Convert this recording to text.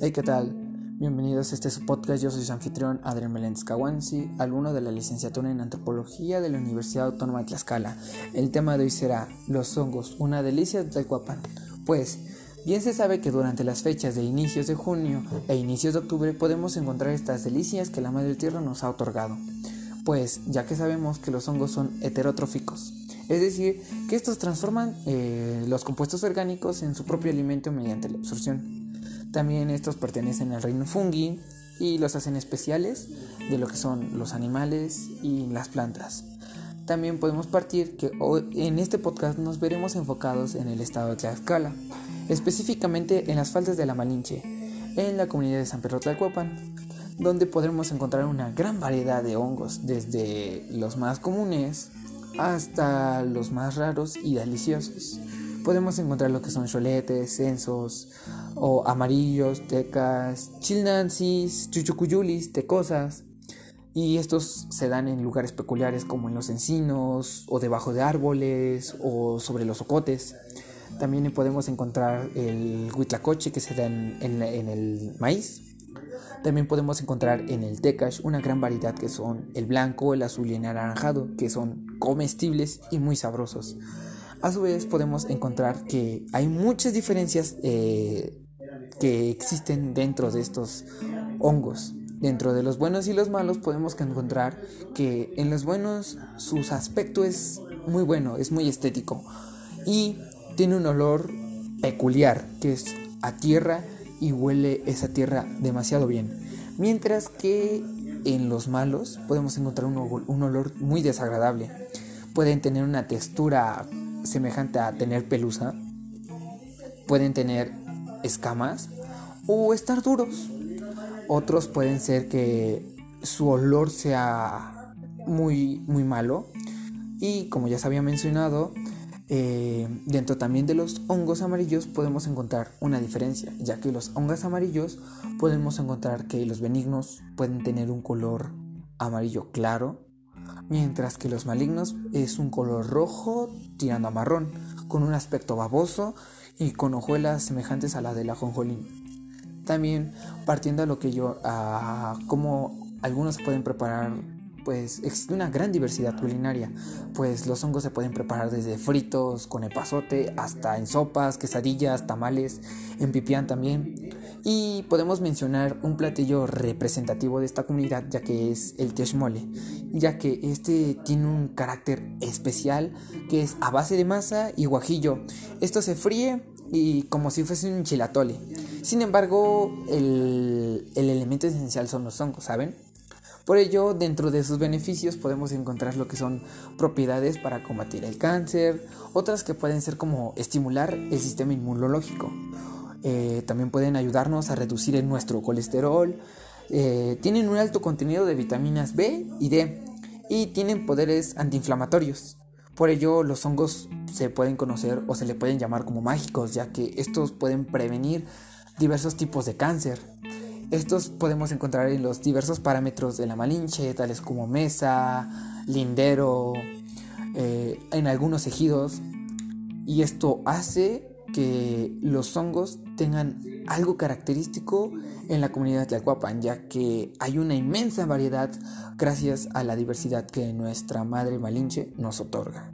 Hey, ¿qué tal? Bienvenidos a este su podcast. Yo soy su anfitrión Adrián Meléndez Caguanzi, alumno de la licenciatura en Antropología de la Universidad Autónoma de Tlaxcala. El tema de hoy será los hongos, una delicia de Tlacuapan. Pues, bien se sabe que durante las fechas de inicios de junio e inicios de octubre podemos encontrar estas delicias que la Madre Tierra nos ha otorgado. Pues, ya que sabemos que los hongos son heterotróficos, es decir, que estos transforman eh, los compuestos orgánicos en su propio alimento mediante la absorción. También estos pertenecen al reino fungi y los hacen especiales de lo que son los animales y las plantas. También podemos partir que hoy, en este podcast nos veremos enfocados en el estado de Tlaxcala, específicamente en las faldas de la Malinche, en la comunidad de San Pedro Tlacuapan, donde podremos encontrar una gran variedad de hongos, desde los más comunes hasta los más raros y deliciosos podemos encontrar lo que son choletes, censos, o amarillos, tecas, chilnancis, chuchucuyulis, tecosas. Y estos se dan en lugares peculiares como en los encinos, o debajo de árboles, o sobre los ocotes. También podemos encontrar el huitlacoche que se da en, el maíz. También podemos encontrar en el tecash una gran variedad que son el blanco, el azul y el anaranjado, que son comestibles y muy sabrosos. A su vez podemos encontrar que hay muchas diferencias eh, que existen dentro de estos hongos. Dentro de los buenos y los malos podemos encontrar que en los buenos su aspecto es muy bueno, es muy estético y tiene un olor peculiar que es a tierra y huele esa tierra demasiado bien. Mientras que en los malos podemos encontrar un, olor muy desagradable. Pueden tener una textura semejante a tener pelusa, pueden tener escamas o estar duros. Otros pueden ser que su olor sea muy, muy malo. Y como ya se había mencionado, eh, dentro también de los hongos amarillos podemos encontrar una diferencia, ya que los hongos amarillos podemos encontrar que los benignos pueden tener un color amarillo claro mientras que los malignos es un color rojo tirando a marrón, con un aspecto baboso y con hojuelas semejantes a la del ajonjolín. También partiendo a lo que yo, a cómo algunos pueden preparar pues existe una gran diversidad culinaria, pues los hongos se pueden preparar desde fritos, con epazote, hasta en sopas, quesadillas, tamales, en pipián también. Y podemos mencionar un platillo representativo de esta comunidad, ya que es el mole, ya que este tiene un carácter especial que es a base de masa y guajillo. Esto se fríe y como si fuese un chilatole. Sin embargo, el, el elemento esencial son los hongos, ¿saben? Por ello, dentro de sus beneficios podemos encontrar lo que son propiedades para combatir el cáncer, otras que pueden ser como estimular el sistema inmunológico. Eh, también pueden ayudarnos a reducir nuestro colesterol. Eh, tienen un alto contenido de vitaminas B y D y tienen poderes antiinflamatorios. Por ello, los hongos se pueden conocer o se le pueden llamar como mágicos, ya que estos pueden prevenir diversos tipos de cáncer. Estos podemos encontrar en los diversos parámetros de la Malinche, tales como mesa, lindero, eh, en algunos ejidos. Y esto hace que los hongos tengan algo característico en la comunidad de Tlacuapan, ya que hay una inmensa variedad gracias a la diversidad que nuestra madre Malinche nos otorga.